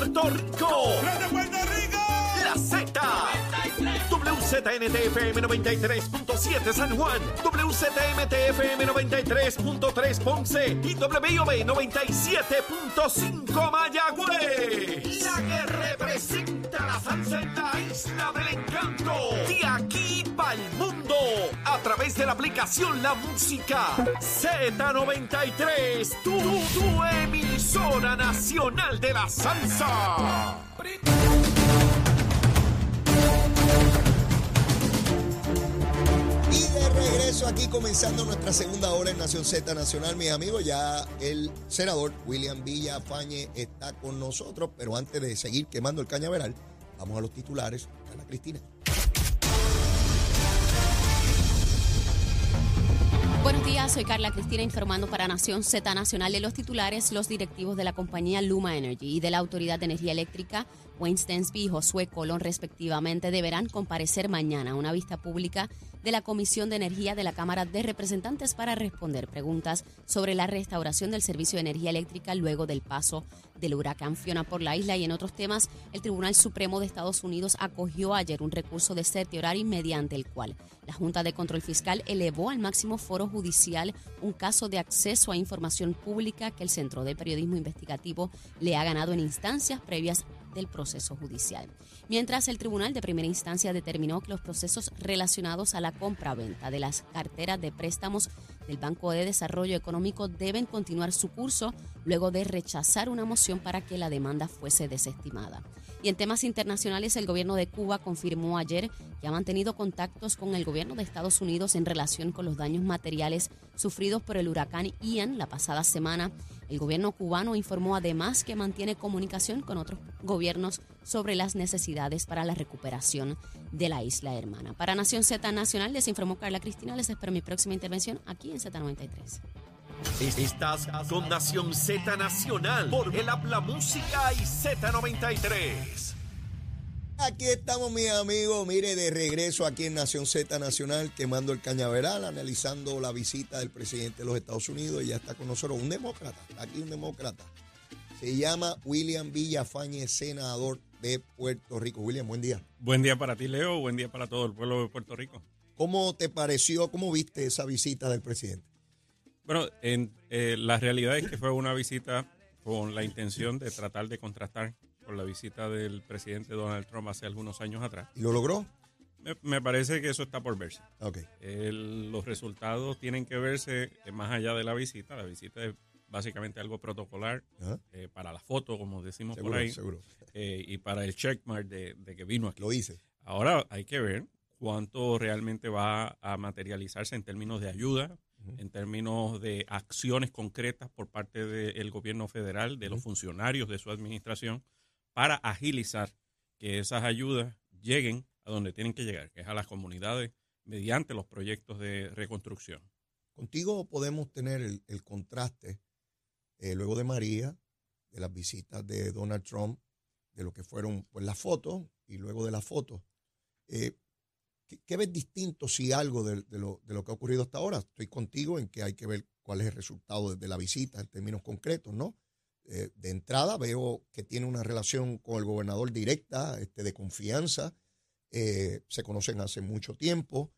Puerto Rico. ¡Grande Puerto Rico! La Z. WZNTFM 93.7 San Juan, WZMTFM 93.3 Ponce y WIOB 97.5 Mayagüez. La que representa la salsa en la isla del de la aplicación La Música Z93. Tu, tu emisora nacional de la salsa. Y de regreso aquí comenzando nuestra segunda hora en Nación Z Nacional, mis amigos, ya el senador William Villa Fañe está con nosotros, pero antes de seguir quemando el cañaveral, vamos a los titulares. Carla Cristina. Buenos días, soy Carla Cristina informando para Nación Z Nacional de los titulares. Los directivos de la compañía Luma Energy y de la Autoridad de Energía Eléctrica, Wayne Stensby y Josué Colón, respectivamente, deberán comparecer mañana a una vista pública de la Comisión de Energía de la Cámara de Representantes para responder preguntas sobre la restauración del servicio de energía eléctrica luego del paso del huracán Fiona por la isla. Y en otros temas, el Tribunal Supremo de Estados Unidos acogió ayer un recurso de certiorari mediante el cual la Junta de Control Fiscal elevó al máximo foro judicial un caso de acceso a información pública que el Centro de Periodismo Investigativo le ha ganado en instancias previas del proceso judicial. Mientras el Tribunal de Primera Instancia determinó que los procesos relacionados a la compra-venta de las carteras de préstamos del Banco de Desarrollo Económico deben continuar su curso luego de rechazar una moción para que la demanda fuese desestimada. Y en temas internacionales, el gobierno de Cuba confirmó ayer que ha mantenido contactos con el gobierno de Estados Unidos en relación con los daños materiales sufridos por el huracán Ian la pasada semana. El gobierno cubano informó además que mantiene comunicación con otros gobiernos sobre las necesidades para la recuperación de la isla hermana. Para Nación Z Nacional les informó Carla Cristina. Les espero mi próxima intervención aquí en Z93. Estás con Nación Z Nacional por el Habla Música y Z93. Aquí estamos, mis amigos. Mire, de regreso aquí en Nación Z Nacional, quemando el cañaveral, analizando la visita del presidente de los Estados Unidos. Y ya está con nosotros un demócrata, aquí un demócrata. Se llama William Villafañe, senador de Puerto Rico. William, buen día. Buen día para ti, Leo. Buen día para todo el pueblo de Puerto Rico. ¿Cómo te pareció, cómo viste esa visita del presidente? Bueno, en, eh, la realidad es que fue una visita con la intención de tratar de contrastar con la visita del presidente Donald Trump hace algunos años atrás. ¿Y lo logró? Me, me parece que eso está por verse. Ok. El- los resultados tienen que verse eh, más allá de la visita. La visita es básicamente algo protocolar eh, para la foto, como decimos Seguro, por ahí, seguro. eh, y para el checkmark de, de que vino aquí. Lo hice. Ahora hay que ver cuánto realmente va a materializarse en términos de ayuda, en términos de acciones concretas por parte del gobierno federal, de los funcionarios de su administración, para agilizar que esas ayudas lleguen a donde tienen que llegar, que es a las comunidades mediante los proyectos de reconstrucción. Contigo podemos tener el, el contraste eh, luego de María, de las visitas de Donald Trump, de lo que fueron pues, las fotos y luego de las fotos. Eh, ¿qué, ves distinto, si algo, de, lo, de lo que ha ocurrido hasta ahora? Estoy contigo en que hay que ver cuál es el resultado de, la visita en términos concretos, ¿no? Eh, de entrada veo que tiene una relación con el gobernador directa, este, de confianza, eh, se conocen hace mucho tiempo.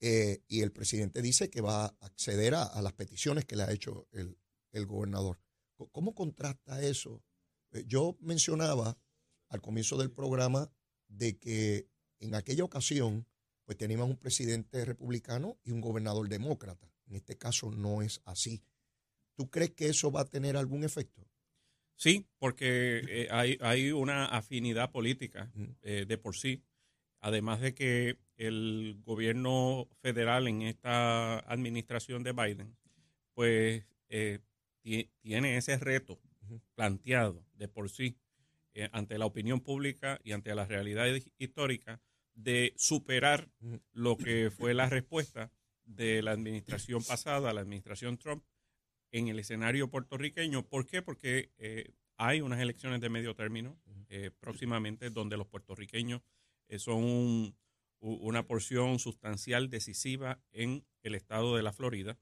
Eh, y el presidente dice que va a acceder a, a las peticiones que le ha hecho el, el gobernador. ¿Cómo contrasta eso? Yo mencionaba al comienzo del programa de que en aquella ocasión pues teníamos un presidente republicano y un gobernador demócrata. En este caso no es así. ¿Tú crees que eso va a tener algún efecto? Sí, porque eh, hay, hay una afinidad política eh, de por sí, además de que el gobierno federal en esta administración de Biden, pues eh, ti- tiene ese reto planteado de por sí ante la opinión pública y ante la realidad hi- histórica de superar lo que fue la respuesta de la administración pasada, la administración Trump, en el escenario puertorriqueño. ¿Por qué? Porque eh, hay unas elecciones de medio término eh, próximamente donde los puertorriqueños eh, son un- una porción sustancial decisiva en el estado de la Florida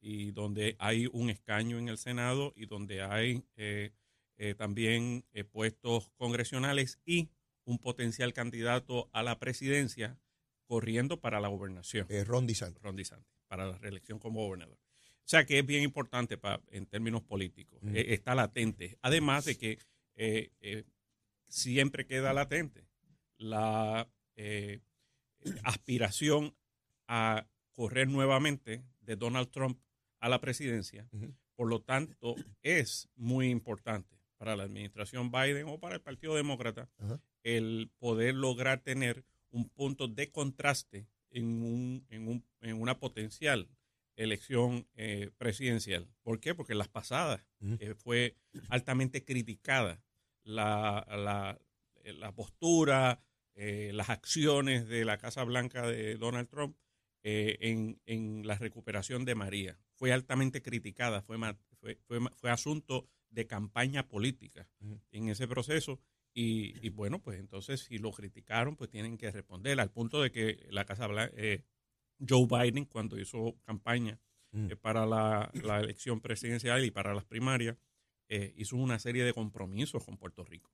y donde hay un escaño en el Senado y donde hay también puestos congresionales y un potencial candidato a la presidencia corriendo para la gobernación. Eh, Ron DeSantis. Ron DeSantis, para la reelección como gobernador. O sea que es bien importante en términos políticos. Mm. Eh, está latente. Además de que eh, eh, siempre queda latente la eh, aspiración a correr nuevamente de Donald Trump a la presidencia. Por lo tanto, es muy importante para la administración Biden o para el Partido Demócrata Ajá. El poder lograr tener un punto de contraste en, un, en, un- en una potencial elección eh, presidencial. ¿Por qué? Porque en las pasadas eh, fue altamente criticada la, la, eh, la postura, eh, las acciones de la Casa Blanca de Donald Trump en, en la recuperación de María. Fue altamente criticada, fue, fue, fue, fue asunto de campaña política en ese proceso. Y, y bueno, pues entonces si lo criticaron, pues tienen que responder al punto de que la Casa Blanca, eh, Joe Biden, cuando hizo campaña Mm. eh, para la, la elección presidencial y para las primarias, eh, hizo una serie de compromisos con Puerto Rico.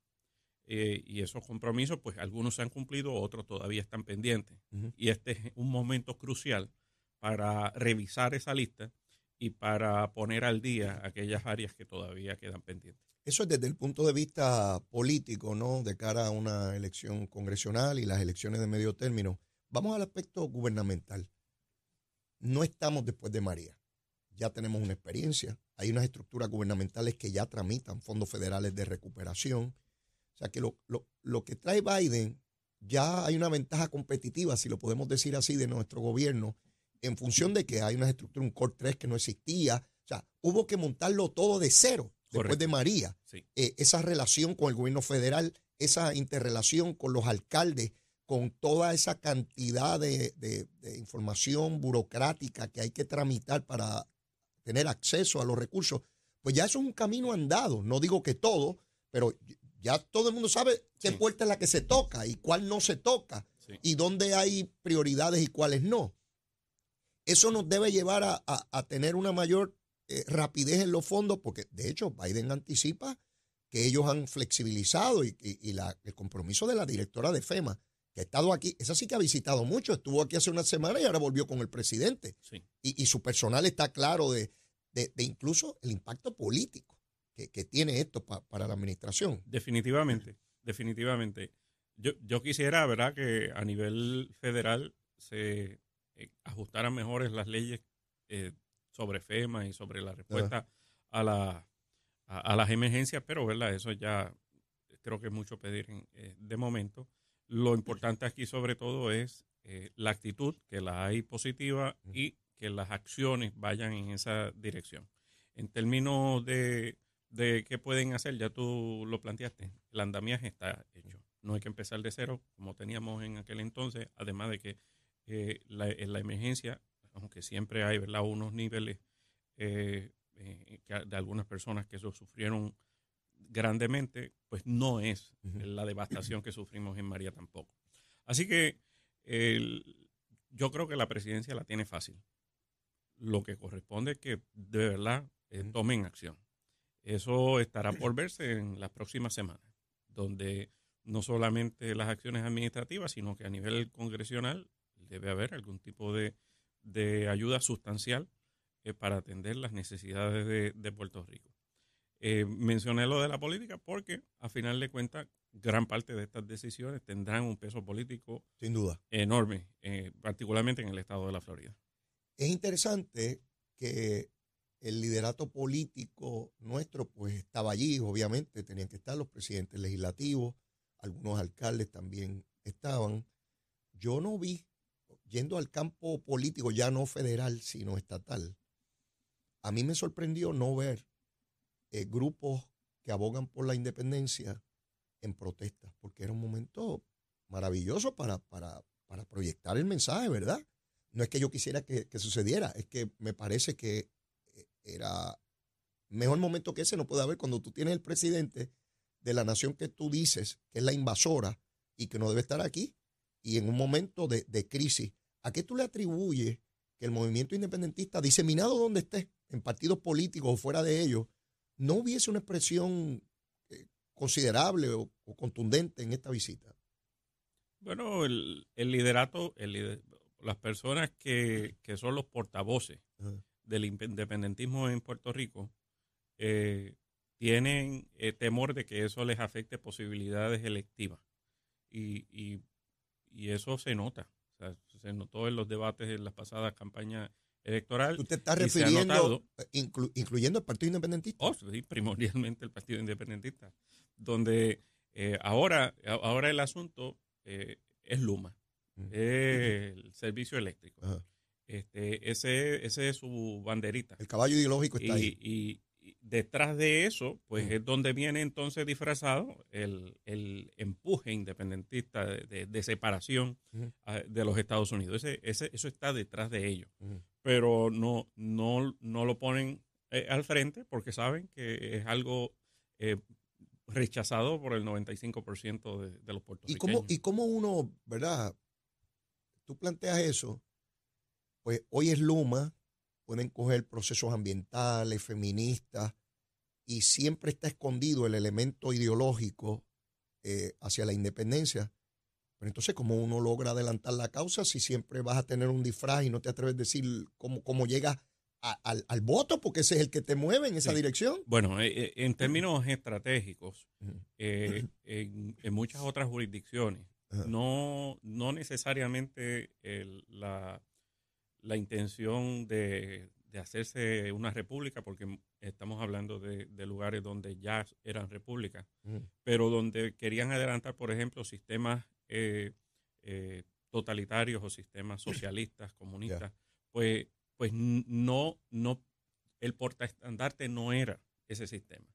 Eh, y esos compromisos, pues algunos se han cumplido, otros todavía están pendientes. Y este es un momento crucial para revisar esa lista y para poner al día aquellas áreas que todavía quedan pendientes. Eso es desde el punto de vista político, ¿no? De cara a una elección congresional y las elecciones de medio término. Vamos al aspecto gubernamental. No estamos después de María. Ya tenemos una experiencia. Hay unas estructuras gubernamentales que ya tramitan fondos federales de recuperación. O sea que lo, lo- lo que trae Biden, ya hay una ventaja competitiva, si lo podemos decir así, de nuestro gobierno, en función de que hay una estructura, un Core 3 que no existía. O sea, hubo que montarlo todo de cero después de María Sí. eh, esa relación con el gobierno federal, esa interrelación con los alcaldes, con toda esa cantidad de, de- de información burocrática que hay que tramitar para tener acceso a los recursos, pues ya eso es un camino andado. No digo que todo, pero ya todo el mundo sabe qué Sí. puerta es la que se toca y cuál no se toca Sí. y dónde hay prioridades y cuáles no. Eso nos debe llevar a, a- a tener una mayor eh, rapidez en los fondos, porque de hecho Biden anticipa que ellos han flexibilizado y, y- y la- el compromiso de la directora de FEMA, que ha estado aquí, esa sí que ha visitado mucho, estuvo aquí hace una semana y ahora volvió con el presidente. Sí. Y, y su personal está claro de, de- de incluso el impacto político que, que tiene esto pa- para la administración. Definitivamente, definitivamente. Yo, yo quisiera, ¿verdad?, que a nivel federal se eh, ajustaran mejores las leyes eh, sobre FEMA y sobre la respuesta a, la, a, a las emergencias, pero, ¿verdad?, eso ya creo que es mucho pedir en- eh, de momento. Lo importante aquí, sobre todo, es eh, la actitud, que la hay positiva y que las acciones vayan en esa dirección. En términos de, de qué pueden hacer, ya tú lo planteaste, el andamiaje está hecho. No hay que empezar de cero como teníamos en aquel entonces, además de que eh, la, en la emergencia, aunque siempre hay ¿verdad? unos niveles eh, eh, de algunas personas que eso sufrieron grandemente, pues no es la devastación que sufrimos en María tampoco. Así que el- yo creo que la presidencia la tiene fácil. Lo que corresponde es que de verdad eh, tomen acción. Eso estará por verse en las próximas semanas, donde no solamente las acciones administrativas, sino que a nivel congresional debe haber algún tipo de, de ayuda sustancial eh, para atender las necesidades de, de Puerto Rico. Eh, mencioné lo de la política porque, a final de cuentas, gran parte de estas decisiones tendrán un peso político Sin duda. enorme, eh, particularmente en el estado de la Florida. Es interesante que el liderato político nuestro pues estaba allí, obviamente tenían que estar los presidentes legislativos, algunos alcaldes también estaban. Yo no vi, yendo al campo político, ya no federal, sino estatal, a mí me sorprendió no ver eh, grupos que abogan por la independencia en protestas, porque era un momento maravilloso para, para, para proyectar el mensaje, ¿verdad? No es que yo quisiera que, que sucediera, es que me parece que eh, era mejor momento que ese no puede haber cuando tú tienes el presidente de la nación que tú dices que es la invasora y que no debe estar aquí y en un momento de, de crisis. ¿A qué tú le atribuyes que el movimiento independentista, diseminado donde esté, en partidos políticos o fuera de ellos, no hubiese una expresión considerable o, contundente en esta visita? Bueno, el, liderato, las personas que, son los portavoces del independentismo en Puerto Rico eh, tienen eh, temor de que eso les afecte posibilidades electivas. Y, y, eso se nota. Se notó en los debates en las pasadas campañas electorales. ¿Tú te estás refiriendo, eh, incluyendo el Partido Independentista? Oh, sí, primordialmente el Partido Independentista. Donde ahora, ahora el asunto es Luma, el servicio eléctrico. Este, ese, ese es su banderita. El caballo ideológico está ahí. Y, detrás de eso, pues es donde viene entonces disfrazado el, empuje independentista de, separación ah, de los Estados Unidos. Ese, ese, eso está detrás de ello. Pero no, no, no lo ponen eh, al frente porque saben que es algo eh, rechazado por el 95% de, de los puertorriqueños. ¿Y cómo, ¿Y cómo uno, verdad? Tú planteas eso pues hoy es Luma, pueden coger procesos ambientales, feministas, y siempre está escondido el elemento ideológico eh, hacia la independencia. Pero entonces, ¿cómo uno logra adelantar la causa si siempre vas a tener un disfraz y no te atreves a decir cómo, cómo llegas al, voto? Porque ese es el que te mueve en esa dirección. Bueno, eh, eh, en términos estratégicos, en, muchas otras jurisdicciones, no, no necesariamente la la intención de, hacerse una república, porque estamos hablando de, lugares donde ya eran repúblicas, pero donde querían adelantar, por ejemplo, sistemas eh, eh, totalitarios o sistemas socialistas, comunistas, pues, pues no, no, el portaestandarte no era ese sistema.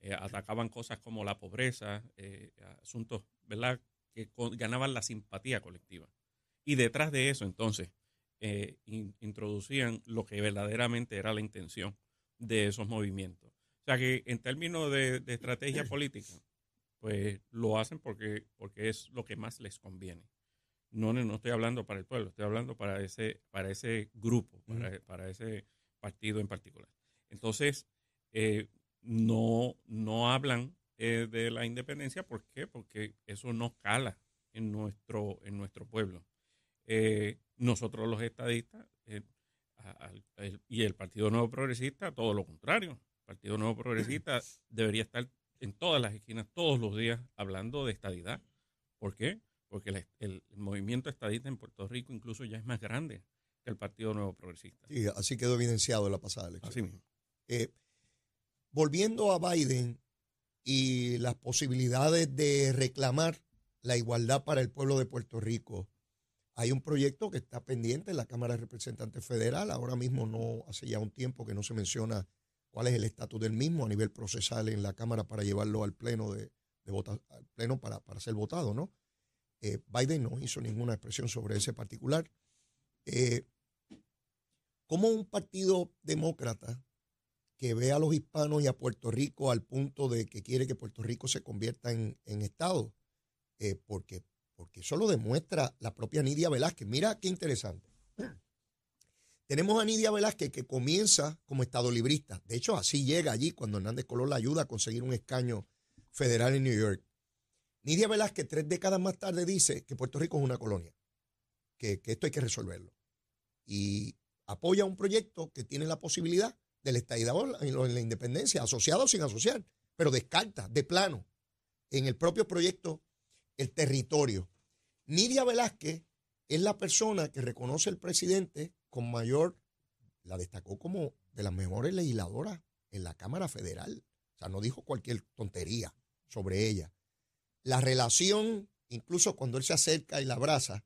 Eh, atacaban cosas como la pobreza, asuntos, ¿verdad?, que ganaban la simpatía colectiva. Y detrás de eso, entonces, eh, introducían lo que verdaderamente era la intención de esos movimientos. O sea que en términos de, estrategia política, pues lo hacen porque, porque es lo que más les conviene. No, no estoy hablando para el pueblo, estoy hablando para ese, para ese grupo, para, ese partido en particular. Entonces, eh, no, no hablan eh, de la independencia, ¿por qué? Porque eso no cala en nuestro, en nuestro pueblo. Eh, nosotros los estadistas eh, y el Partido Nuevo Progresista, todo lo contrario. El Partido Nuevo Progresista debería estar en todas las esquinas, todos los días, hablando de estadidad. ¿Por qué? Porque el, movimiento estadista en Puerto Rico incluso ya es más grande que el Partido Nuevo Progresista. Sí, así quedó evidenciado en la pasada elección. Así mismo. Eh, volviendo a Biden y las posibilidades de reclamar la igualdad para el pueblo de Puerto Rico, hay un proyecto que está pendiente en la Cámara de Representantes Federal. Ahora mismo no, hace ya un tiempo que no se menciona cuál es el estatus del mismo a nivel procesal en la Cámara para llevarlo al pleno de, al pleno para, para, ser votado, ¿no? Eh, Biden no hizo ninguna expresión sobre ese particular. Eh, ¿Cómo un partido demócrata que ve a los hispanos y a Puerto Rico al punto de que quiere que Puerto Rico se convierta en, Estado? Eh, porque porque eso lo demuestra la propia Nidia Velázquez. Mira qué interesante. Tenemos a Nidia Velázquez que comienza como estado librista. De hecho, así llega allí cuando Hernández Colón la ayuda a conseguir un escaño federal en New York. Nidia Velázquez, tres décadas más tarde, dice que Puerto Rico es una colonia, que, esto hay que resolverlo. Y apoya un proyecto que tiene la posibilidad del estadidad en la independencia, asociado o sin asociar, pero descarta de plano en el propio proyecto el territorio. Nidia Velázquez es la persona que reconoce el presidente con mayor, la destacó como de las mejores legisladoras en la Cámara Federal. O sea, no dijo cualquier tontería sobre ella. La relación, incluso cuando él se acerca y la abraza,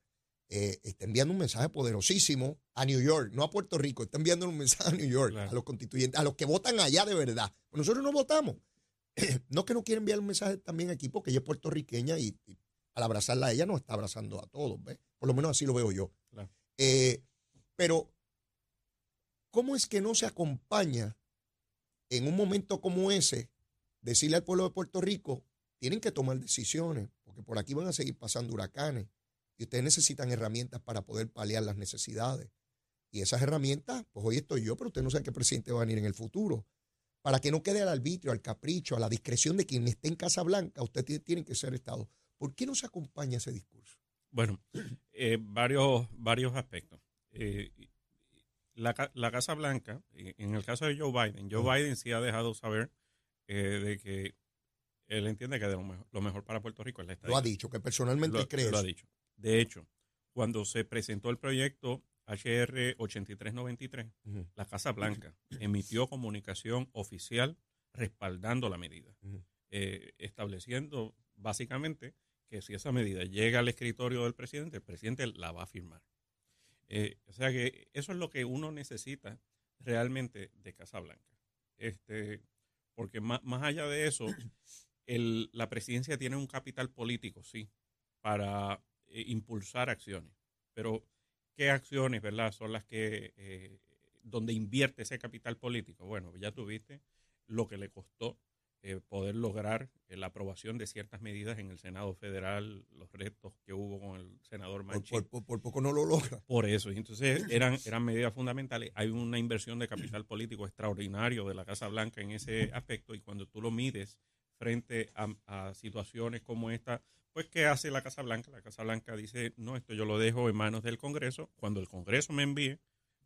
eh, está enviando un mensaje poderosísimo a New York, no a Puerto Rico, está enviando un mensaje a New York, a los constituyentes, a los que votan allá de verdad. Nosotros no votamos. no que no quiera enviar un mensaje también aquí, porque ella es puertorriqueña y, al abrazarla a ella no está abrazando a todos, ¿ves? Por lo menos así lo veo yo. Eh, pero, ¿cómo es que no se acompaña en un momento como ese, decirle al pueblo de Puerto Rico, tienen que tomar decisiones, porque por aquí van a seguir pasando huracanes y ustedes necesitan herramientas para poder paliar las necesidades. Y esas herramientas, pues hoy estoy yo, pero usted no sabe qué presidente va a venir en el futuro para que no quede al arbitrio, al capricho, a la discreción de quien esté en Casa Blanca, usted tiene que ser Estado. ¿Por qué no se acompaña ese discurso? Bueno, eh, varios, varios aspectos. Eh, la, la, Casa Blanca, en el caso de Joe Biden, Joe Biden sí ha dejado saber eh, de que él entiende que lo, mejor, para Puerto Rico es la estadía. Lo ha dicho, que personalmente cree Lo ha dicho. De hecho, cuando se presentó el proyecto HR 8393, la Casa Blanca emitió comunicación oficial respaldando la medida, estableciendo básicamente que si esa medida llega al escritorio del presidente, el presidente la va a firmar. Eh, o sea que eso es lo que uno necesita realmente de Casa Blanca. Este, porque más, allá de eso, la presidencia tiene un capital político, sí, para eh, impulsar acciones. Pero, ¿qué acciones, verdad, son las que, eh, donde invierte ese capital político? Bueno, ya tuviste lo que le costó eh, poder lograr eh, la aprobación de ciertas medidas en el Senado Federal, los retos que hubo con el senador Manchin. Por, poco no lo logra. Por eso, entonces eran, eran medidas fundamentales. Hay una inversión de capital político extraordinario de la Casa Blanca en ese aspecto y cuando tú lo mides frente a, situaciones como esta, pues ¿qué hace la Casa Blanca? La Casa Blanca dice, no, esto yo lo dejo en manos del Congreso. Cuando el Congreso me envíe,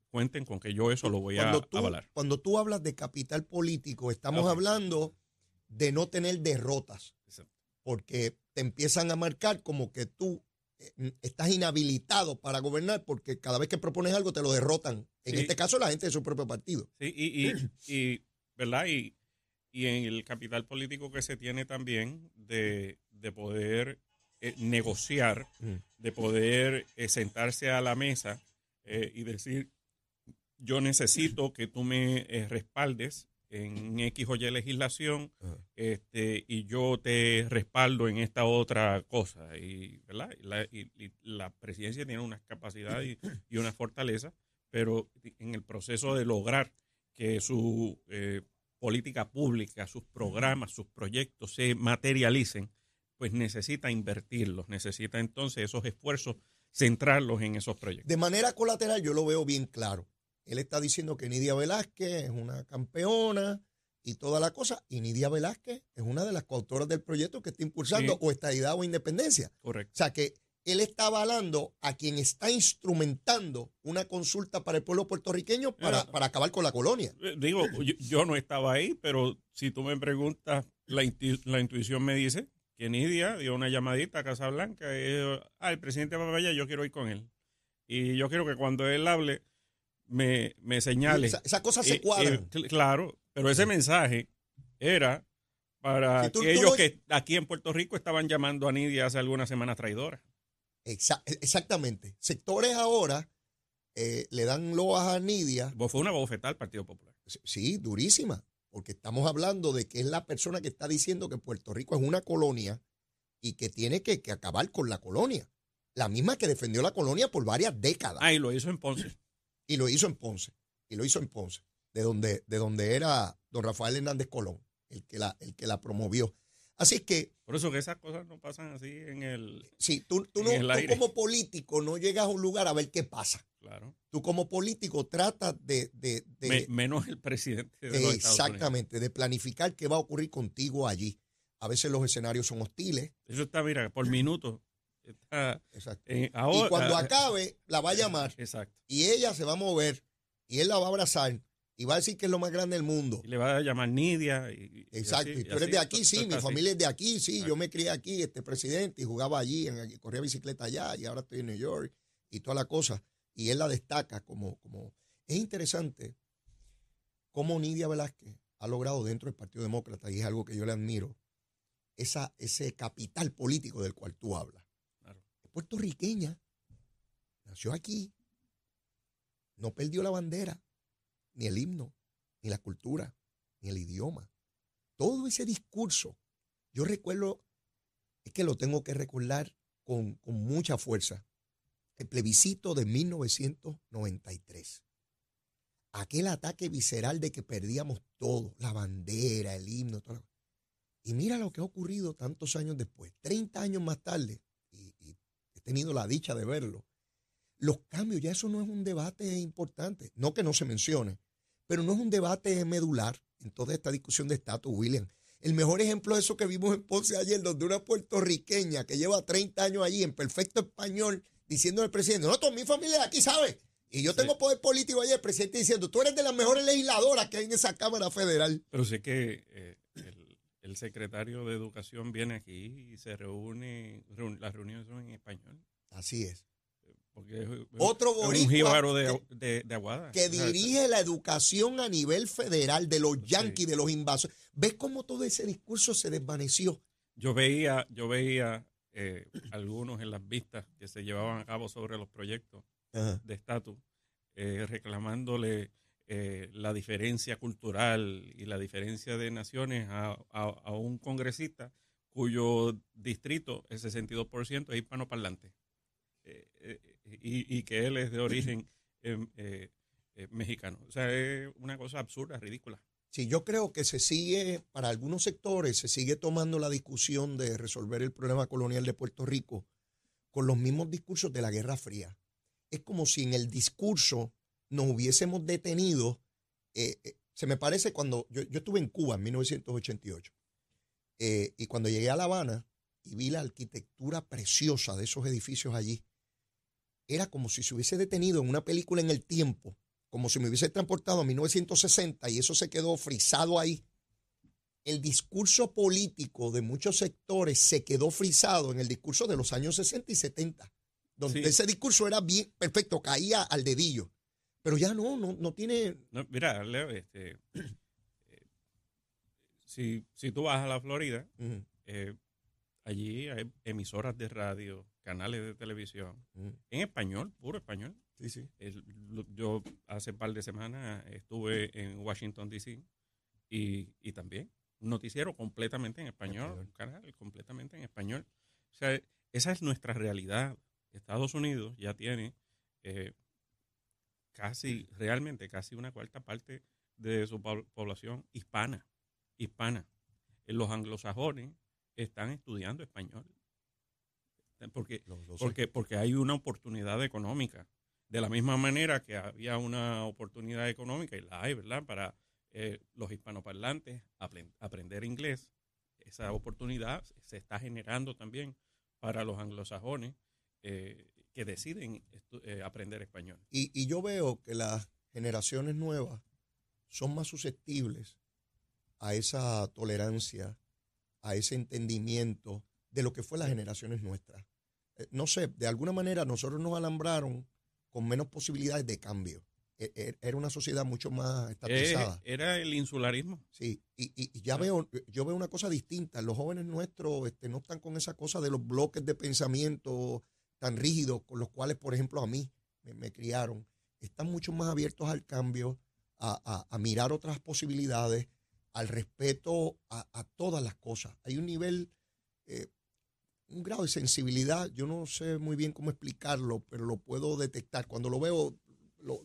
cuenten con que yo eso lo voy a avalar. Cuando tú hablas de capital político, estamos hablando de no tener derrotas. Porque te empiezan a marcar como que tú eh, estás inhabilitado para gobernar porque cada vez que propones algo te lo derrotan. En este caso, la gente de su propio partido. Sí, y, ¿verdad? Y, en el capital político que se tiene también de, poder eh, negociar, mm. de poder eh, sentarse a la mesa y decir, yo necesito que tú me respaldes en X o Y legislación este, y yo te respaldo en esta otra cosa. Y, ¿verdad? la, la presidencia tiene una capacidad y, una fortaleza, pero en el proceso de lograr que su eh, política pública, sus programas, sus proyectos se materialicen, pues necesita invertirlos, necesita entonces esos esfuerzos centrarlos en esos proyectos. De manera colateral yo lo veo bien claro. Él está diciendo que Nidia Velázquez es una campeona y toda la cosa. Y Nidia Velázquez es una de las coautoras del proyecto que está impulsando o estadidad o independencia. Correcto. O sea que él está avalando a quien está instrumentando una consulta para el pueblo puertorriqueño para, acabar con la colonia. Eh, digo, yo, no estaba ahí, pero si tú me preguntas, la, intuición me dice que Nidia dio una llamadita a Casablanca y dijo, ah, el presidente va allá, yo quiero ir con él. Y yo quiero que cuando él hable, me, me señale. Esas cosas se cuadran. claro, pero ese mensaje era para aquellos que aquí en Puerto Rico estaban llamando a Nidia hace algunas semanas traidora. exactamente. Sectores ahora eh, le dan loas a Nidia. Fue una bofetada al Partido Popular. Sí, durísima. Porque estamos hablando de que es la persona que está diciendo que Puerto Rico es una colonia y que tiene que, que acabar con la colonia. La misma que defendió la colonia por varias décadas. Ah, y lo hizo en Ponce. Y lo hizo en Ponce. Y lo hizo en Ponce, de donde, de donde era don Rafael Hernández Colón, el que la, el que la promovió. Así es que. Por eso que esas cosas no pasan así en el. Sí, tú, tú, no, tú como político no llegas a un lugar a ver qué pasa. Claro. Tú como político tratas de. de, menos el presidente de los Exactamente, de planificar qué va a ocurrir contigo allí. A veces los escenarios son hostiles. Eso está, mira, por Exacto. y cuando acabe, la va a llamar. Exacto. Y ella se va a mover y él la va a abrazar y va a decir que es lo más grande del mundo. Y le va a llamar Nidia. Y, Exacto. Y, tú eres de aquí, sí, mi familia es de aquí, sí, yo me crié aquí, este presidente, y jugaba allí, en, corría bicicleta allá, y ahora estoy en New York, y toda la cosa. Y él la destaca como, como... Es interesante cómo Nidia Velázquez ha logrado dentro del Partido Demócrata, y es algo que yo le admiro, esa, ese capital político del cual tú hablas puertorriqueña, nació aquí, no perdió la bandera, ni el himno, ni la cultura, ni el idioma. Todo ese discurso, yo recuerdo, es que lo tengo que recordar con, con mucha fuerza, el plebiscito de 1993. Aquel ataque visceral de que perdíamos todo, la bandera, el himno, todo. Y mira lo que ha ocurrido tantos años después, 30 años más tarde, tenido la dicha de verlo. Los cambios, ya eso no es un debate importante. No que no se mencione, pero no es un debate medular. en toda esta discusión de estatus, William. El mejor ejemplo de eso que vimos en Ponce ayer, donde una puertorriqueña que lleva 30 años allí en perfecto español, diciendo al presidente, no, toda mi familia de aquí sabe. Y yo tengo poder político allí, el presidente diciendo, tú eres de las mejores legisladoras que hay en esa Cámara Federal. Pero sé que eh, el, secretario de Educación viene aquí y se reúne, las reuniones son en español. Así es. Porque Otro boricua un de, de, Aguada. Que dirige la educación a nivel federal de los yanquis, de los invasores. ¿Ves cómo todo ese discurso se desvaneció? Yo veía, yo veía eh, algunos en las vistas que se llevaban a cabo sobre los proyectos de estatus, eh, reclamándole eh, la diferencia cultural y la diferencia de naciones a, a, un congresista cuyo distrito, el 62%, es hispanoparlante. Y, y, que él es de origen em, mexicano. O sea, es una cosa absurda, ridícula. Sí, yo creo que se sigue, para algunos sectores, se sigue tomando la discusión de resolver el problema colonial de Puerto Rico con los mismos discursos de la Guerra Fría. Es como si en el discurso nos hubiésemos detenido. Eh, eh, se me parece cuando yo, estuve en Cuba en 1988 eh, y cuando llegué a La Habana y vi la arquitectura preciosa de esos edificios allí, era como si se hubiese detenido en una película en el tiempo como si me hubiese transportado a 1960 y eso se quedó frisado ahí. El discurso político de muchos sectores se quedó frisado en el discurso de los años 60 y 70, donde ese discurso era bien perfecto, caía al dedillo. Pero ya no, no, no tiene. mira, Leo, este, eh, si, si, tú vas a la Florida, eh, allí hay emisoras de radio, canales de televisión, en español, puro español. Sí, sí. yo hace un par de semanas estuve en Washington, D.C. Y, también un noticiero completamente en español, un canal completamente en español. O sea, esa es nuestra realidad. Estados Unidos ya tiene eh, casi, realmente casi una cuarta parte de su población hispana, hispana. Los anglosajones están estudiando español. Porque, porque, porque hay una oportunidad económica de la misma manera que había una oportunidad económica, y la hay, ¿verdad?, para eh, los hispanoparlantes aprender inglés, esa oportunidad se está generando también para los anglosajones eh, que deciden eh, aprender español. Y, y yo veo que las generaciones nuevas son más susceptibles a esa tolerancia, a ese entendimiento de lo que fue las generaciones nuestras. no sé, de alguna manera nosotros nos alambraron con menos posibilidades de cambio. E, e, era una sociedad mucho más estatizada. Era el insularismo. Sí, y, ya veo, yo veo una cosa distinta. Los jóvenes nuestros este, no están con esa cosa de los bloques de pensamiento tan rígidos con los cuales, por ejemplo, a mí me, criaron. Están mucho más abiertos al cambio, a, mirar otras posibilidades, al respeto a, todas las cosas. Hay un nivel eh, un grado de sensibilidad, yo no sé muy bien cómo explicarlo, pero lo puedo detectar. Cuando lo veo, lo,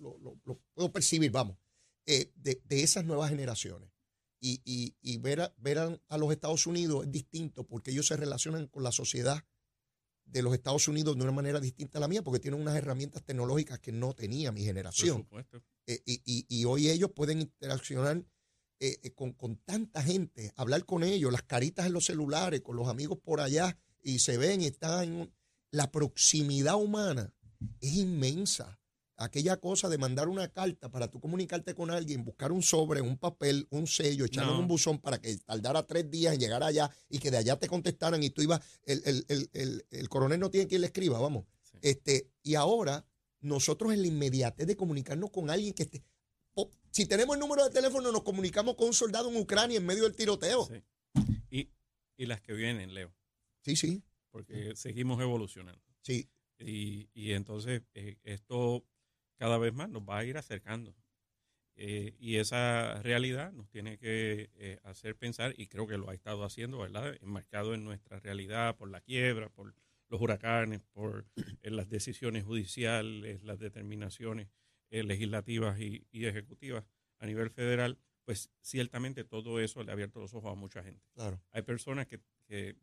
puedo percibir, vamos, eh, de, esas nuevas generaciones. Y, ver, a, ver a, los Estados Unidos es distinto porque ellos se relacionan con la sociedad de los Estados Unidos de una manera distinta a la mía, porque tienen unas herramientas tecnológicas que no tenía mi generación. Eh, y, hoy ellos pueden interaccionar eh, con, con, tanta gente, hablar con ellos, las caritas en los celulares, con los amigos por allá, y se ven, están, la proximidad humana es inmensa. Aquella cosa de mandar una carta para tú comunicarte con alguien, buscar un sobre, un papel, un sello, echarlo en un buzón para que tardara tres días en llegar allá y que de allá te contestaran y tú ibas, el, coronel no tiene quien le escriba, vamos. Este, y ahora nosotros en la inmediatez de comunicarnos con alguien que esté, si tenemos el número de teléfono, nos comunicamos con un soldado en Ucrania en medio del tiroteo. Y, y las que vienen, Leo. Sí, sí. Porque seguimos evolucionando. Sí. Y, y entonces eh, esto cada vez más nos va a ir acercando. Eh, y esa realidad nos tiene que eh, hacer pensar, y creo que lo ha estado haciendo, ¿verdad? Enmarcado en nuestra realidad por la quiebra, por los huracanes, por las decisiones judiciales, las determinaciones legislativas y, y, ejecutivas a nivel federal, pues ciertamente todo eso le ha abierto los ojos a mucha gente. Claro. Hay personas que, que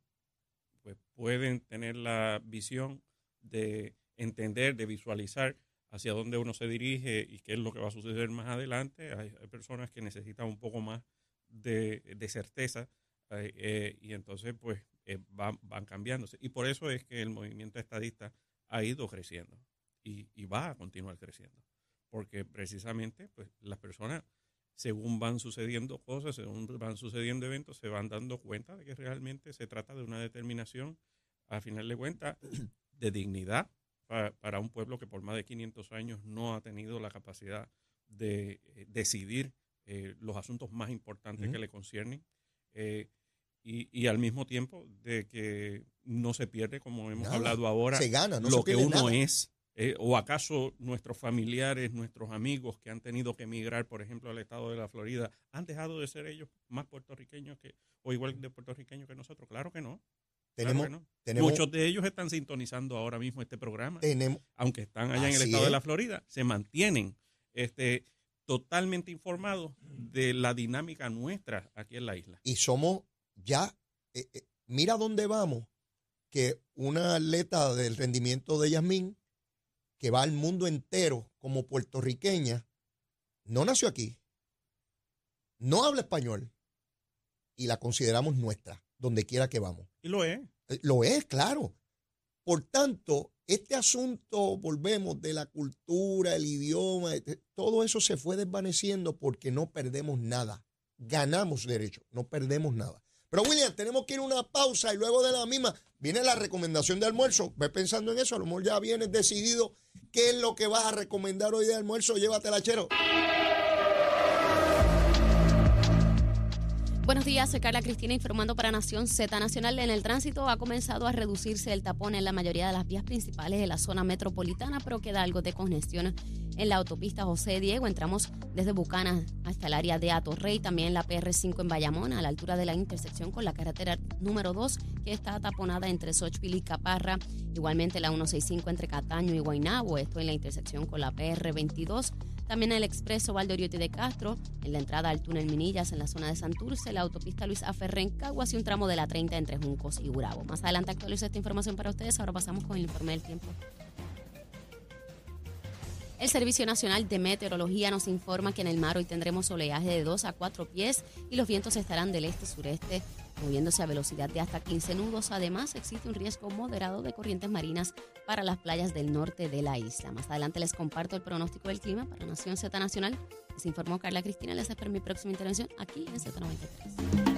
pues pueden tener la visión de entender, de visualizar hacia dónde uno se dirige y qué es lo que va a suceder más adelante. Hay, personas que necesitan un poco más de, certeza eh, eh, y entonces pues van, van cambiándose. Y por eso es que el movimiento estadista ha ido creciendo y, y va a continuar creciendo. Porque precisamente pues las personas según van sucediendo cosas, según van sucediendo eventos, se van dando cuenta de que realmente se trata de una determinación, a final de cuentas, de dignidad para, un pueblo que por más de 500 años no ha tenido la capacidad de eh, decidir eh, los asuntos más importantes que le conciernen. Eh, y, al mismo tiempo de que no se pierde, como hemos hablado ahora, lo que uno es eh, ¿O acaso nuestros familiares, nuestros amigos que han tenido que emigrar, por ejemplo, al estado de la Florida, han dejado de ser ellos más puertorriqueños que, o igual de puertorriqueños que nosotros? Claro que no. Tenemos, Muchos de ellos están sintonizando ahora mismo este programa. Tenemos, aunque están allá en el estado de la Florida, se mantienen este, totalmente informados de la dinámica nuestra aquí en la isla. Y somos ya, eh, eh, mira dónde vamos, que una atleta del rendimiento de Yasmín que va al mundo entero como puertorriqueña, no nació aquí, no habla español y la consideramos nuestra, donde quiera que vamos. Y lo es. Eh, lo es, claro. Por tanto, este asunto, volvemos, de la cultura, el idioma, este, todo eso se fue desvaneciendo porque no perdemos nada. Ganamos derecho, no perdemos nada. Pero William, tenemos que ir a una pausa y luego de la misma viene la recomendación de almuerzo. Ve pensando en eso, a lo mejor ya vienes decidido qué es lo que vas a recomendar hoy de almuerzo. Llévatela, chero. Buenos días, soy Carla Cristina informando para Nación Z Nacional. En el tránsito ha comenzado a reducirse el tapón en la mayoría de las vías principales de la zona metropolitana, pero queda algo de congestión en la autopista José Diego. Entramos desde Bucanas hasta el área de Atorrey, también la PR5 en Bayamón, a la altura de la intersección con la carretera número 2, que está taponada entre Xochipil y Caparra. Igualmente la 165 entre Cataño y Guaynabo, esto en la intersección con la PR22. También el expreso Valdoriotti de Castro, en la entrada al túnel Minillas en la zona de Santurce, la autopista Luis Aferrén, Caguas y un tramo de la 30 entre Juncos y Urabo. Más adelante actualizo esta información para ustedes. Ahora pasamos con el informe del tiempo. El Servicio Nacional de Meteorología nos informa que en el mar hoy tendremos oleaje de 2 a 4 pies y los vientos estarán del este-sureste moviéndose a velocidad de hasta 15 nudos. Además, existe un riesgo moderado de corrientes marinas para las playas del norte de la isla. Más adelante les comparto el pronóstico del clima para Nación Z Nacional. Les informó Carla Cristina. Les espero mi próxima intervención aquí en Z93.